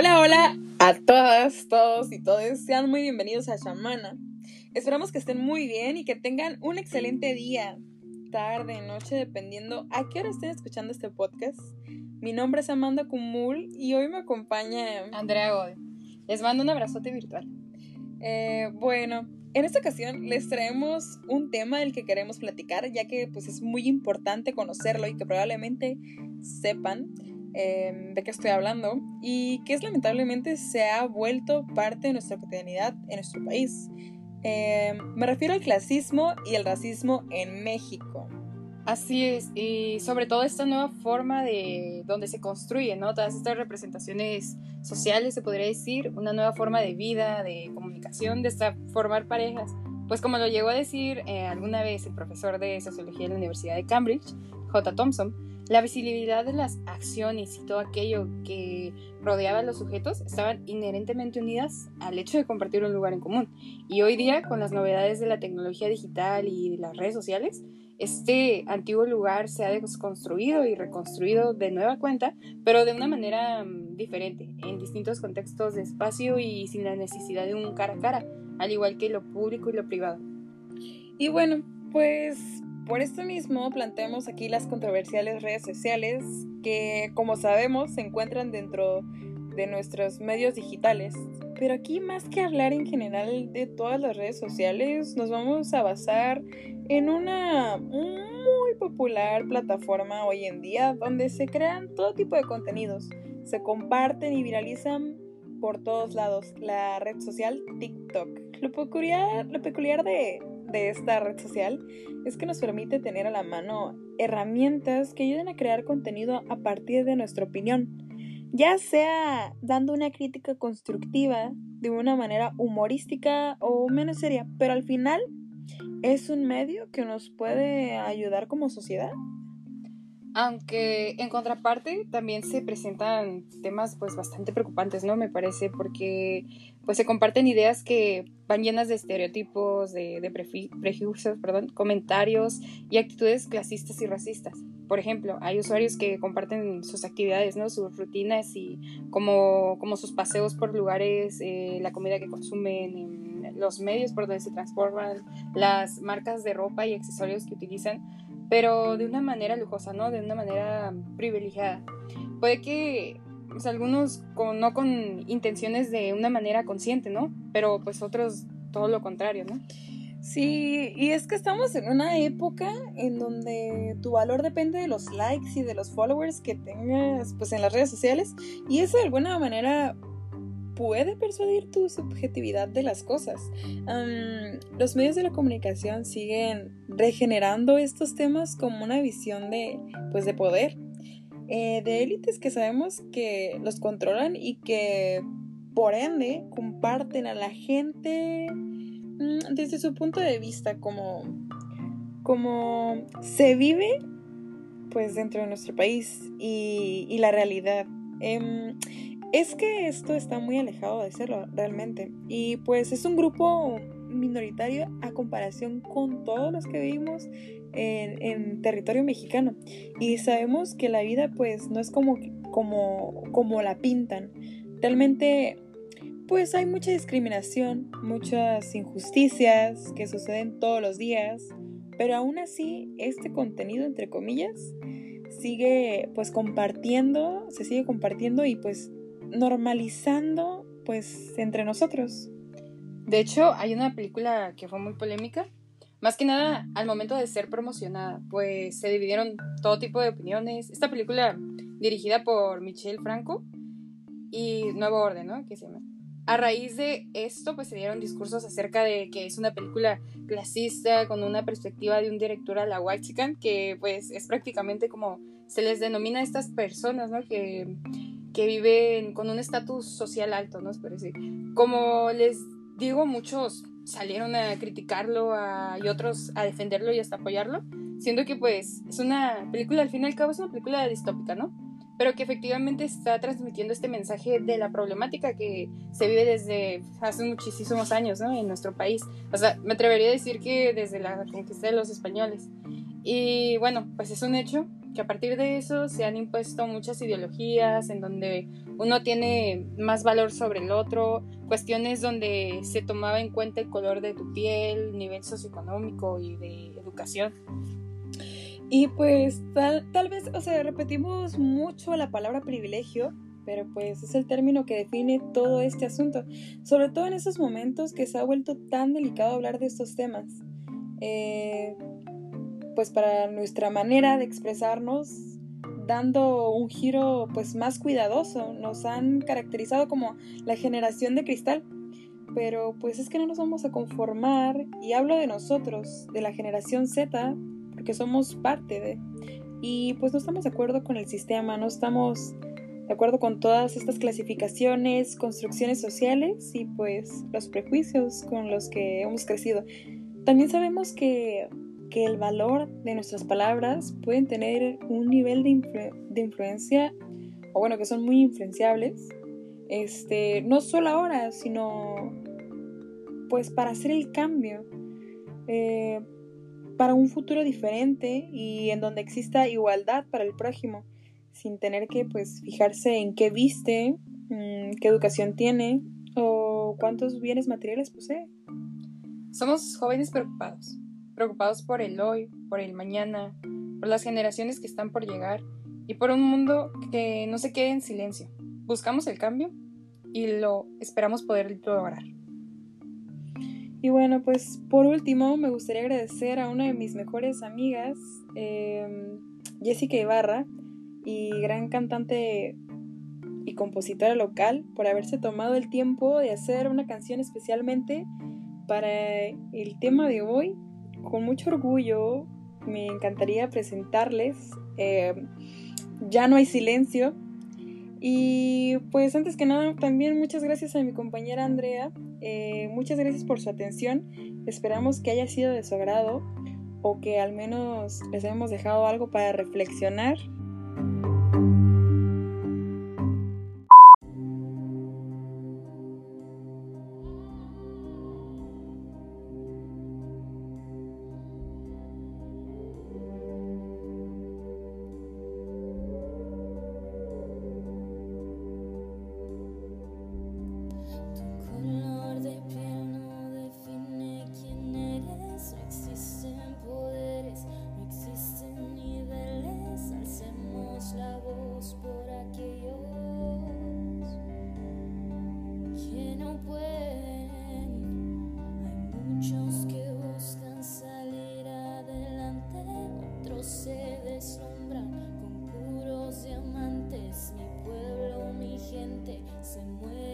Hola, hola a todas, todos y todos. Sean muy bienvenidos a Shamana. Esperamos que estén muy bien y que tengan un excelente día, tarde, noche, dependiendo a qué hora estén escuchando este podcast. Mi nombre es Amanda Kumul y hoy me acompaña Andrea Godoy. Les mando un abrazote virtual. Eh, bueno, en esta ocasión les traemos un tema del que queremos platicar, ya que pues es muy importante conocerlo y que probablemente sepan Em, de qué estoy hablando y que es lamentablemente se ha vuelto parte de nuestra cotidianidad en nuestro país. Em, me refiero al clasismo y el racismo en México. Así es, y sobre todo esta nueva forma de donde se construye, ¿no? Todas estas representaciones sociales, se podría decir, una nueva forma de vida, de comunicación, de formar parejas. Pues como lo llegó a decir eh, alguna vez el profesor de sociología en la Universidad de Cambridge, J. Thompson, la visibilidad de las acciones y todo aquello que rodeaba a los sujetos estaban inherentemente unidas al hecho de compartir un lugar en común. Y hoy día, con las novedades de la tecnología digital y de las redes sociales, este antiguo lugar se ha desconstruido y reconstruido de nueva cuenta, pero de una manera mm, diferente, en distintos contextos de espacio y sin la necesidad de un cara a cara, al igual que lo público y lo privado. Y bueno, pues por esto mismo planteamos aquí las controversiales redes sociales que, como sabemos, se encuentran dentro de nuestros medios digitales. Pero aquí, más que hablar en general de todas las redes sociales, nos vamos a basar en una muy popular plataforma hoy en día donde se crean todo tipo de contenidos, se comparten y viralizan por todos lados, la red social TikTok. Lo peculiar, lo peculiar de, de esta red social es que nos permite tener a la mano herramientas que ayuden a crear contenido a partir de nuestra opinión, ya sea dando una crítica constructiva de una manera humorística o menos seria, pero al final es un medio que nos puede ayudar como sociedad. Aunque en contraparte también se presentan temas pues bastante preocupantes, ¿no? Me parece, porque pues se comparten ideas que van llenas de estereotipos, de, prejuicios, perdón, comentarios y actitudes clasistas y racistas. Por ejemplo, hay usuarios que comparten sus actividades, ¿no? Sus rutinas y como, como sus paseos por lugares, eh, la comida que consumen, los medios por donde se transportan, las marcas de ropa y accesorios que utilizan pero de una manera lujosa, ¿no? De una manera privilegiada. Puede que pues, algunos con, no con intenciones de una manera consciente, ¿no? Pero pues otros todo lo contrario, ¿no? Sí, y es que estamos en una época en donde tu valor depende de los likes y de los followers que tengas pues en las redes sociales y eso de alguna manera puede persuadir tu subjetividad de las cosas. los medios de la comunicación siguen regenerando estos temas como una visión de, pues, de poder, eh, de élites que sabemos que los controlan y que por ende comparten a la gente mm, desde su punto de vista como, como se vive pues dentro de nuestro país y, la realidad. Em, es que esto está muy alejado de serlo realmente. Y pues es un grupo minoritario a comparación con todos los que vivimos en, territorio mexicano. Y sabemos que la vida pues no es como, como, como la pintan. Realmente pues hay mucha discriminación, muchas injusticias que suceden todos los días. Pero aún así, este contenido, entre comillas, sigue pues compartiendo, se sigue compartiendo y pues normalizando pues entre nosotros. De hecho, hay una película que fue muy polémica, más que nada al momento de ser promocionada, pues se dividieron todo tipo de opiniones. Esta película dirigida por Michelle Franco y Nuevo Orden, ¿no? Que se llama. A raíz de esto, pues se dieron discursos acerca de que es una película clasista con una perspectiva de un director a la white que pues es prácticamente como se les denomina a estas personas, ¿no? Que que viven con un estatus social alto, ¿no? parece. Como les digo, muchos salieron a criticarlo y otros a defenderlo y hasta apoyarlo, siendo que pues es una película, al fin y al cabo es una película distópica, ¿no? Pero que efectivamente está transmitiendo este mensaje de la problemática que se vive desde hace muchísimos años, ¿no? En nuestro país. O sea, me atrevería a decir que desde la conquista de los españoles. Y bueno, pues es un hecho que a partir de eso se han impuesto muchas ideologías en donde uno tiene más valor sobre el otro, cuestiones donde se tomaba en cuenta el color de tu piel, nivel socioeconómico y de educación. Y pues tal, tal vez, o sea, repetimos mucho la palabra privilegio, pero pues es el término que define todo este asunto, sobre todo en esos momentos que se ha vuelto tan delicado hablar de estos temas. Eh, pues para nuestra manera de expresarnos, dando un giro pues más cuidadoso, nos han caracterizado como la generación de cristal, pero pues es que no nos vamos a conformar y hablo de nosotros, de la generación Z, porque somos parte de y pues no estamos de acuerdo con el sistema, no estamos de acuerdo con todas estas clasificaciones, construcciones sociales y pues los prejuicios con los que hemos crecido. También sabemos que, que el valor de nuestras palabras pueden tener un nivel de, de influencia, o bueno, que son muy influenciables, este, no solo ahora, sino pues para hacer el cambio, eh, para un futuro diferente y en donde exista igualdad para el prójimo sin tener que pues fijarse en qué viste, mm, qué educación tiene o cuántos bienes materiales posee. Somos jóvenes preocupados, preocupados por el hoy, por el mañana, por las generaciones que están por llegar y por un mundo que no se quede en silencio. Buscamos el cambio y lo esperamos poder lograr. Y bueno, pues por último me gustaría agradecer a una de mis mejores amigas, eh, Jessica Ibarra, y gran cantante y compositora local por haberse tomado el tiempo de hacer una canción especialmente para el tema de hoy. Con mucho orgullo me encantaría presentarles eh, Ya no hay silencio. Y pues antes que nada también muchas gracias a mi compañera Andrea. Eh, muchas gracias por su atención. Esperamos que haya sido de su agrado o que al menos les hemos dejado algo para reflexionar se muere.